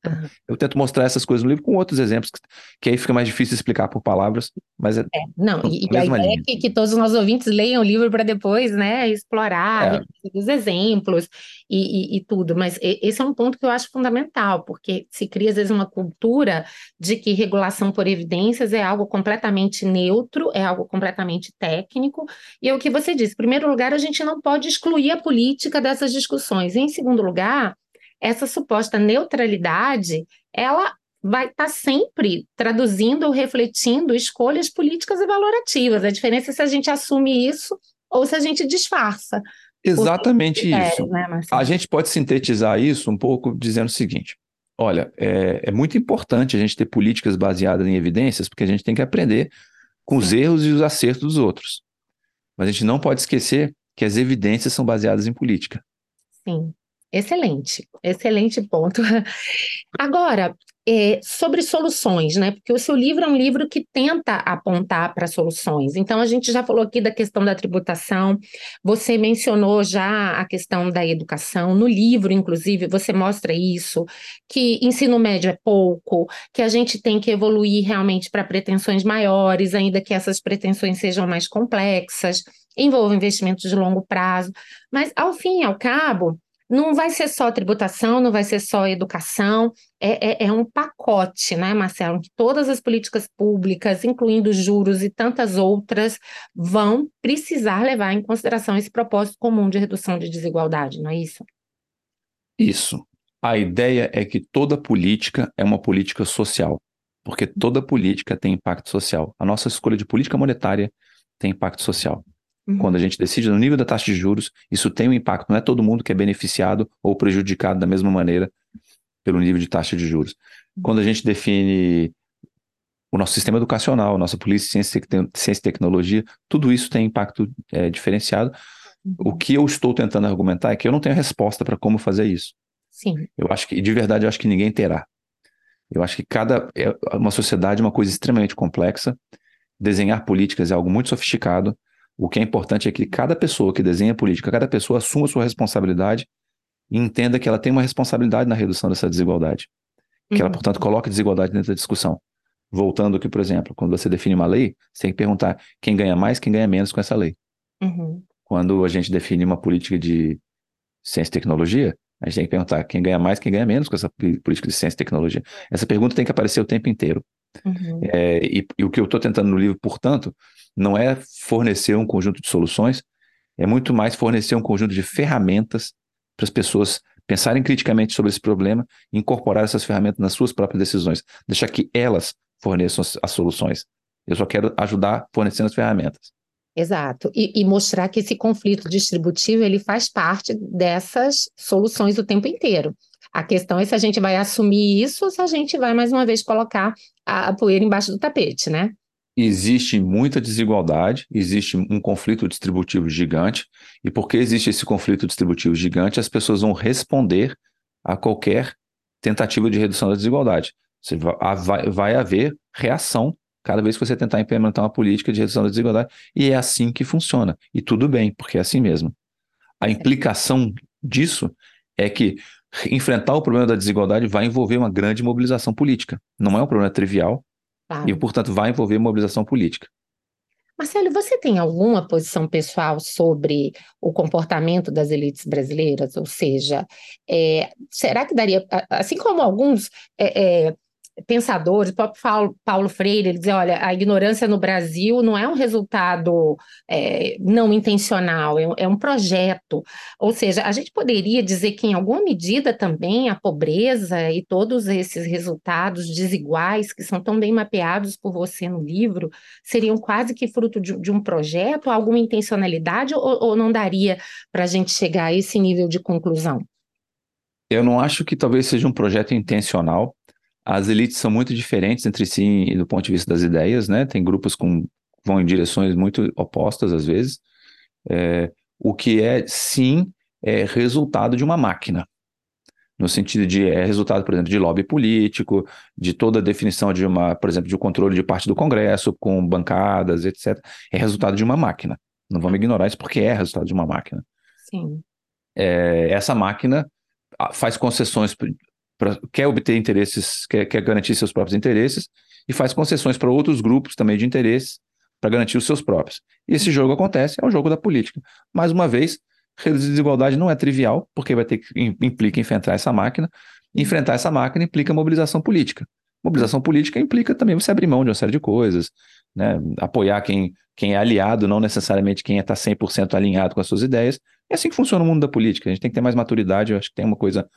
Speaker 3: Uhum. Eu tento mostrar essas coisas no livro com outros exemplos, que, que aí fica mais difícil explicar por palavras, mas é.
Speaker 2: é não, e, a, a ideia é que, que, todos os nossos ouvintes leiam o livro para depois, né, explorar é. os exemplos e, e, e, tudo. Mas esse é um ponto que eu acho fundamental, porque se cria às vezes uma cultura de que regulação por evidências é algo completamente neutro, é algo completamente técnico, e é o que você disse: em primeiro lugar, a gente não pode excluir a política dessas discussões. E, em segundo lugar, essa suposta neutralidade, ela vai estar tá sempre traduzindo ou refletindo escolhas políticas e valorativas. A diferença é se a gente assume isso ou se a gente disfarça.
Speaker 3: Exatamente isso. Né, a gente pode sintetizar isso um pouco dizendo o seguinte: olha, é, é, muito importante a gente ter políticas baseadas em evidências, porque a gente tem que aprender com os erros e os acertos dos outros. Mas a gente não pode esquecer que as evidências são baseadas em política.
Speaker 2: Sim. Excelente, excelente ponto. Agora, é, sobre soluções, né? Porque o seu livro é um livro que tenta apontar para soluções. Então, a gente já falou aqui da questão da tributação, você mencionou já a questão da educação. No livro, inclusive, você mostra isso, que ensino médio é pouco, que a gente tem que evoluir realmente para pretensões maiores, ainda que essas pretensões sejam mais complexas, envolvam investimentos de longo prazo. Mas, ao fim e ao cabo, não vai ser só tributação, não vai ser só educação, é, é, é, um pacote, né, Marcelo, que todas as políticas públicas, incluindo juros e tantas outras, vão precisar levar em consideração esse propósito comum de redução de desigualdade, não é isso?
Speaker 3: Isso. A ideia é que toda política é uma política social, porque toda política tem impacto social. A nossa escolha de política monetária tem impacto social. Uhum. Quando a gente decide no nível da taxa de juros, isso tem um impacto. Não é todo mundo que é beneficiado ou prejudicado da mesma maneira pelo nível de taxa de juros. Uhum. Quando a gente define o nosso sistema educacional, nossa polícia, ciência, ciência e tecnologia, tudo isso tem impacto é, diferenciado. Uhum. O que eu estou tentando argumentar é que eu não tenho resposta para como fazer isso.
Speaker 2: Sim.
Speaker 3: Eu acho que, de verdade, eu acho que ninguém terá. Eu acho que cada é uma sociedade é uma coisa extremamente complexa. Desenhar políticas é algo muito sofisticado. O que é importante é que cada pessoa que desenha política, cada pessoa assuma sua responsabilidade e entenda que ela tem uma responsabilidade na redução dessa desigualdade. Que uhum. ela, portanto, coloque desigualdade dentro da discussão. Voltando aqui, por exemplo, quando você define uma lei, você tem que perguntar quem ganha mais, quem ganha menos com essa lei.
Speaker 2: Uhum.
Speaker 3: Quando a gente define uma política de ciência e tecnologia, a gente tem que perguntar quem ganha mais, quem ganha menos com essa política de ciência e tecnologia. Essa pergunta tem que aparecer o tempo inteiro.
Speaker 2: Uhum.
Speaker 3: É, e, e, o que eu estou tentando no livro, portanto, não é fornecer um conjunto de soluções, é muito mais fornecer um conjunto de ferramentas para as pessoas pensarem criticamente sobre esse problema e incorporar essas ferramentas nas suas próprias decisões, deixar que elas forneçam as, as soluções. Eu só quero ajudar fornecendo as ferramentas.
Speaker 2: Exato. E, e, mostrar que esse conflito distributivo ele faz parte dessas soluções o tempo inteiro. A questão é se a gente vai assumir isso ou se a gente vai, mais uma vez, colocar a, a poeira embaixo do tapete, né?
Speaker 3: Existe muita desigualdade, existe um conflito distributivo gigante, e porque existe esse conflito distributivo gigante, as pessoas vão responder a qualquer tentativa de redução da desigualdade. Você vai, vai haver reação cada vez que você tentar implementar uma política de redução da desigualdade, e é assim que funciona. E tudo bem, porque é assim mesmo. A implicação disso é que enfrentar o problema da desigualdade vai envolver uma grande mobilização política. Não é um problema trivial claro. e, portanto, vai envolver mobilização política.
Speaker 2: Marcelo, você tem alguma posição pessoal sobre o comportamento das elites brasileiras? Ou seja, é, será que daria, assim como alguns é, é, pensadores, o próprio Paulo, Freire, ele dizia, olha, a ignorância no Brasil não é um resultado é, não intencional, é, é, um projeto. Ou seja, a gente poderia dizer que, em alguma medida, também a pobreza e todos esses resultados desiguais que são tão bem mapeados por você no livro seriam quase que fruto de, de um projeto, alguma intencionalidade, ou, ou não daria para a gente chegar a esse nível de conclusão?
Speaker 3: Eu não acho que talvez seja um projeto intencional, as elites são muito diferentes entre si do ponto de vista das ideias, né? Tem grupos com vão em direções muito opostas às vezes. É, o que é sim é resultado de uma máquina, no sentido de é resultado, por exemplo, de lobby político, de toda a definição de uma, por exemplo, de um controle de parte do Congresso com bancadas, etc. É resultado de uma máquina. Não vamos ignorar isso porque é resultado de uma máquina.
Speaker 2: Sim.
Speaker 3: É, essa máquina faz concessões pra, quer obter interesses, quer, quer garantir seus próprios interesses e faz concessões para outros grupos também de interesses para garantir os seus próprios. E esse jogo acontece, é o jogo da política. Mais uma vez, reduzir desigualdade não é trivial, porque vai ter que implica enfrentar essa máquina. Enfrentar essa máquina implica mobilização política. Mobilização política implica também você abrir mão de uma série de coisas, né? apoiar quem, quem é aliado, não necessariamente quem está 100% alinhado com as suas ideias. É assim que funciona o mundo da política. A gente tem que ter mais maturidade. Eu acho que tem uma coisa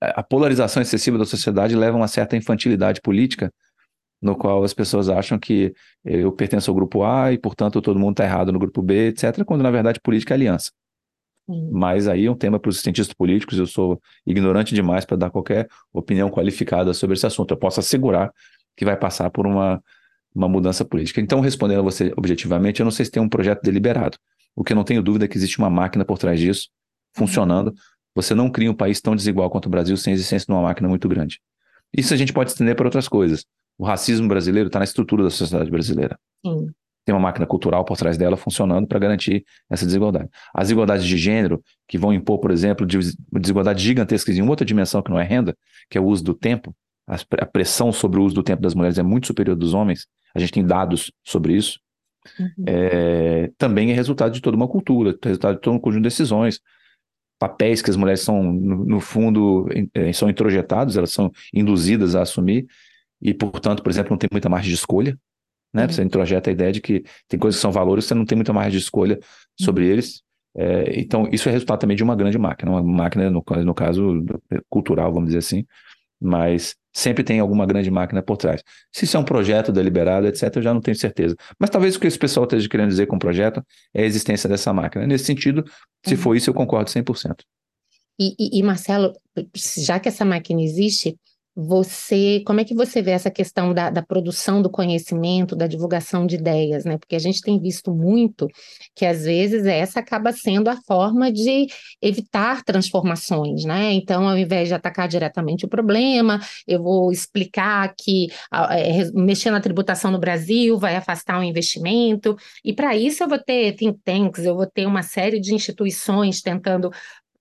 Speaker 3: a polarização excessiva da sociedade leva a uma certa infantilidade política, no qual as pessoas acham que eu pertenço ao grupo A e, portanto, todo mundo está errado no grupo B, etc., quando na verdade política é aliança. Mas aí é um tema para os cientistas políticos, eu sou ignorante demais para dar qualquer opinião qualificada sobre esse assunto. Eu posso assegurar que vai passar por uma, uma mudança política. Então, respondendo a você objetivamente, eu não sei se tem um projeto deliberado. O que eu não tenho dúvida é que existe uma máquina por trás disso, funcionando, você não cria um país tão desigual quanto o Brasil sem a existência de uma máquina muito grande. Isso a gente pode estender para outras coisas. O racismo brasileiro está na estrutura da sociedade brasileira.
Speaker 2: Sim.
Speaker 3: Tem uma máquina cultural por trás dela funcionando para garantir essa desigualdade. As desigualdades de gênero, que vão impor, por exemplo, desigualdades gigantescas em uma outra dimensão que não é renda, que é o uso do tempo, a pressão sobre o uso do tempo das mulheres é muito superior dos homens, a gente tem dados sobre isso, uhum. é, também é resultado de toda uma cultura, resultado de todo um conjunto de decisões, papéis que as mulheres são, no, no fundo, é, são introjetados, elas são induzidas a assumir, e, portanto, por exemplo, não tem muita margem de escolha. Né? Uhum. Você introjeta a ideia de que tem coisas que são valores, você não tem muita margem de escolha sobre uhum. eles. É, então, isso é resultado também de uma grande máquina, uma máquina, no, no caso, cultural, vamos dizer assim, mas sempre tem alguma grande máquina por trás. Se isso é um projeto deliberado, etc., eu já não tenho certeza. Mas talvez o que esse pessoal esteja querendo dizer com o projeto é a existência dessa máquina. Nesse sentido, se uhum. for isso, eu concordo 100%.
Speaker 2: E, e, e, Marcelo, já que essa máquina existe, você, como é que você vê essa questão da, da, produção do conhecimento, da divulgação de ideias, né? Porque a gente tem visto muito que às vezes essa acaba sendo a forma de evitar transformações, né? Então, ao invés de atacar diretamente o problema, eu vou explicar que é, mexer na tributação no Brasil vai afastar o investimento, e para isso eu vou ter think tanks, eu vou ter uma série de instituições tentando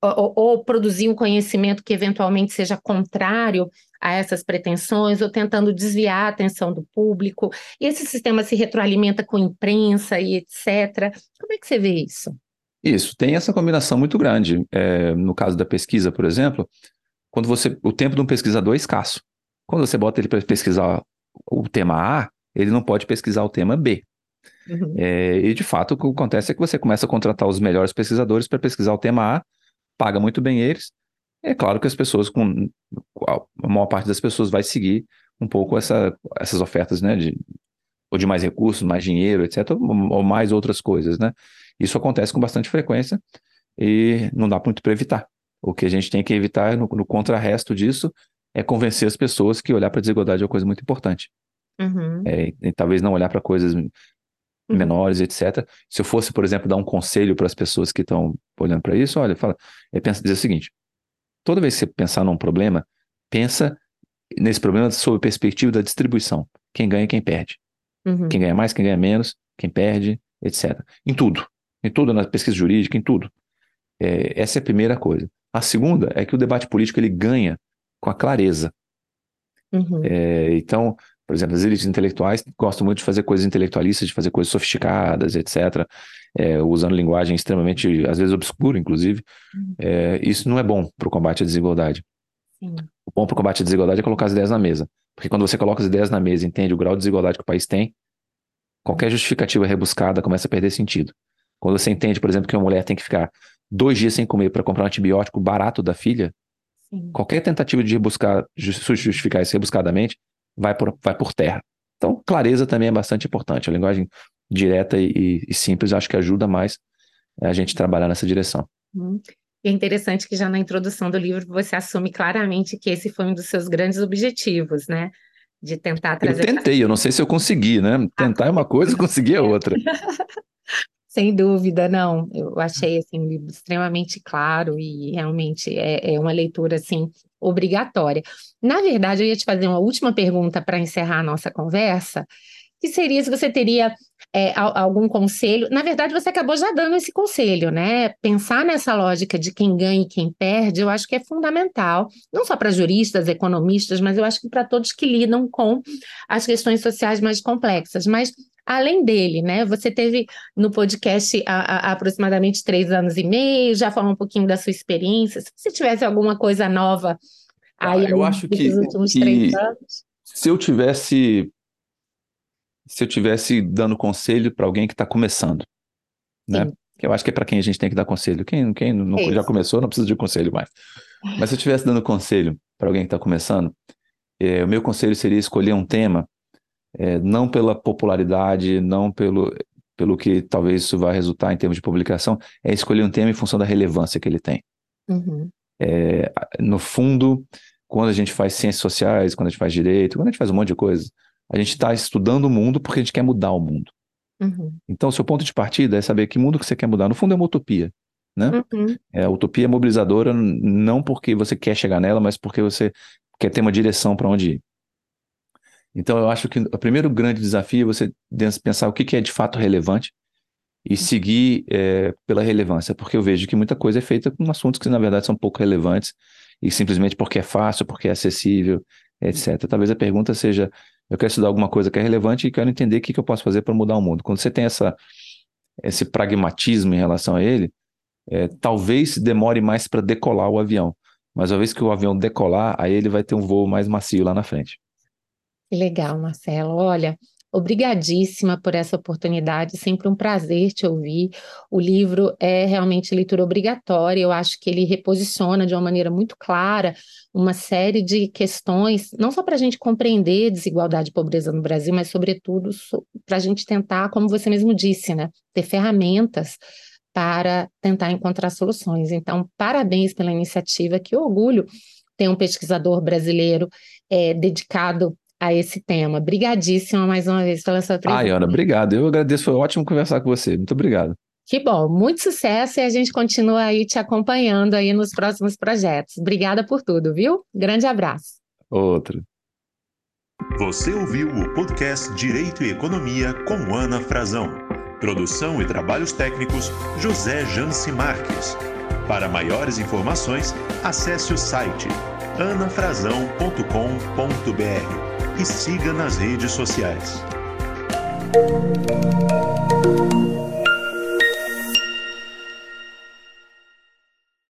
Speaker 2: ou, ou, produzir um conhecimento que eventualmente seja contrário a essas pretensões, ou tentando desviar a atenção do público. E esse sistema se retroalimenta com imprensa e etc. Como é que você vê isso?
Speaker 3: Isso, tem essa combinação muito grande. É, no caso da pesquisa, por exemplo, quando você. O tempo de um pesquisador é escasso. Quando você bota ele para pesquisar o tema A, ele não pode pesquisar o tema B. Uhum. É, e de fato, o que acontece é que você começa a contratar os melhores pesquisadores para pesquisar o tema A, paga muito bem eles. É claro que as pessoas, com a maior parte das pessoas vai seguir um pouco essa, essas ofertas, né, de ou de mais recursos, mais dinheiro, etc., ou mais outras coisas, né? Isso acontece com bastante frequência e não dá muito para evitar. O que a gente tem que evitar no, no contrarresto disso é convencer as pessoas que olhar para a desigualdade é uma coisa muito importante.
Speaker 2: Uhum.
Speaker 3: É, e talvez não olhar para coisas
Speaker 2: Uhum.
Speaker 3: menores, etc. Se eu fosse, por exemplo, dar um conselho para as pessoas que estão olhando para isso, olha, fala, é pensa, dizer o seguinte: toda vez que você pensar num problema, pensa nesse problema sob a perspectiva da distribuição. Quem ganha, quem perde.
Speaker 2: Uhum.
Speaker 3: Quem ganha mais, quem ganha menos, quem perde, etc. Em tudo. Em tudo, na pesquisa jurídica, em tudo. É, essa é a primeira coisa. A segunda é que o debate político ele ganha com a clareza.
Speaker 2: Uhum.
Speaker 3: É, então, por exemplo, as elites intelectuais gostam muito de fazer coisas intelectualistas, de fazer coisas sofisticadas, etc., é, usando linguagem extremamente, às vezes obscura, inclusive.
Speaker 2: Uhum.
Speaker 3: É, isso não é bom para o combate à desigualdade.
Speaker 2: Sim.
Speaker 3: O bom para o combate à desigualdade é colocar as ideias na mesa. Porque quando você coloca as ideias na mesa e entende o grau de desigualdade que o país tem, qualquer justificativa rebuscada começa a perder sentido. Quando você entende, por exemplo, que uma mulher tem que ficar dois dias sem comer para comprar um antibiótico barato da filha,
Speaker 2: Sim.
Speaker 3: qualquer tentativa de rebuscar, ju- justificar isso rebuscadamente vai por, vai por terra. Então, clareza também é bastante importante. A linguagem direta e, e- simples eu acho que ajuda mais a gente trabalhar nessa direção.
Speaker 2: Uhum. E é interessante que já na introdução do livro você assume claramente que esse foi um dos seus grandes objetivos, né? De tentar
Speaker 3: Eu
Speaker 2: trazer.
Speaker 3: tentei, eu não sei se eu consegui, né? Tentar é uma coisa, conseguir é outra.
Speaker 2: Sem dúvida, não. Eu achei assim, um livro extremamente claro e realmente é, é uma leitura assim obrigatória. Na verdade, eu ia te fazer uma última pergunta para encerrar a nossa conversa, que seria se você teria é, al- algum conselho. Na verdade, você acabou já dando esse conselho, né? Pensar nessa lógica de quem ganha e quem perde, eu acho que é fundamental, não só para juristas, economistas, mas eu acho que para todos que lidam com as questões sociais mais complexas. Mas além dele, né? Você teve no podcast há, há aproximadamente três anos e meio, já falou um pouquinho da sua experiência. Se você tivesse alguma coisa nova aí
Speaker 3: Ah, eu acho que- que-
Speaker 2: três anos.
Speaker 3: Se eu tivesse se eu tivesse dando conselho para alguém que está começando, né?
Speaker 2: Sim.
Speaker 3: Eu acho que é para quem a gente tem que dar conselho. Quem, quem não-
Speaker 2: É
Speaker 3: já começou não precisa de conselho mais. Mas se eu estivesse dando conselho para alguém que está começando, eh, o meu conselho seria escolher um tema, eh, não pela popularidade, não pelo, pelo que talvez isso vá resultar em termos de publicação, é escolher um tema em função da relevância que ele tem.
Speaker 2: Uhum,
Speaker 3: no fundo, quando a gente faz ciências sociais, quando a gente faz direito, quando a gente faz um monte de coisa, a gente está estudando o mundo porque a gente quer mudar o mundo.
Speaker 2: uhum,
Speaker 3: Então, o seu ponto de partida é saber que mundo que você quer mudar. No fundo, é uma utopia.
Speaker 2: uhum,
Speaker 3: É, a utopia é mobilizadora não porque você quer chegar nela, mas porque você quer ter uma direção para onde ir. Então, eu acho que o primeiro grande desafio é você pensar o que é de fato relevante e seguir é, pela relevância, porque eu vejo que muita coisa é feita com assuntos que, na verdade, são pouco relevantes e simplesmente porque é fácil, porque é acessível, etc. Talvez a pergunta seja: eu quero estudar alguma coisa que é relevante e quero entender o que que eu posso fazer para mudar o mundo. Quando você tem essa, esse pragmatismo em relação a ele, é, talvez demore mais para decolar o avião, mas uma vez que o avião decolar, aí ele vai ter um voo mais macio lá na frente.
Speaker 2: Que legal, Marcelo. Olha, obrigadíssima por essa oportunidade, sempre um prazer te ouvir. O livro é realmente leitura obrigatória, eu acho que ele reposiciona de uma maneira muito clara uma série de questões, não só para a gente compreender desigualdade e pobreza no Brasil, mas, sobretudo, para a gente tentar, como você mesmo disse, né, ter ferramentas para tentar encontrar soluções. Então, parabéns pela iniciativa, que orgulho ter um pesquisador brasileiro é, dedicado a esse tema. Obrigadíssima mais uma vez pela sua presença.
Speaker 3: Ai, Ana, obrigado. Eu agradeço, foi ótimo conversar com você. Muito obrigado.
Speaker 2: Que bom, muito sucesso e a gente continua aí te acompanhando aí nos próximos projetos. Obrigada por tudo, viu? Grande abraço.
Speaker 3: Outro.
Speaker 1: Você ouviu o podcast Direito e Economia com Ana Frazão. Produção e trabalhos técnicos José Janci Marques. Para maiores informações, acesse o site anafrazão.com.br e siga nas redes sociais.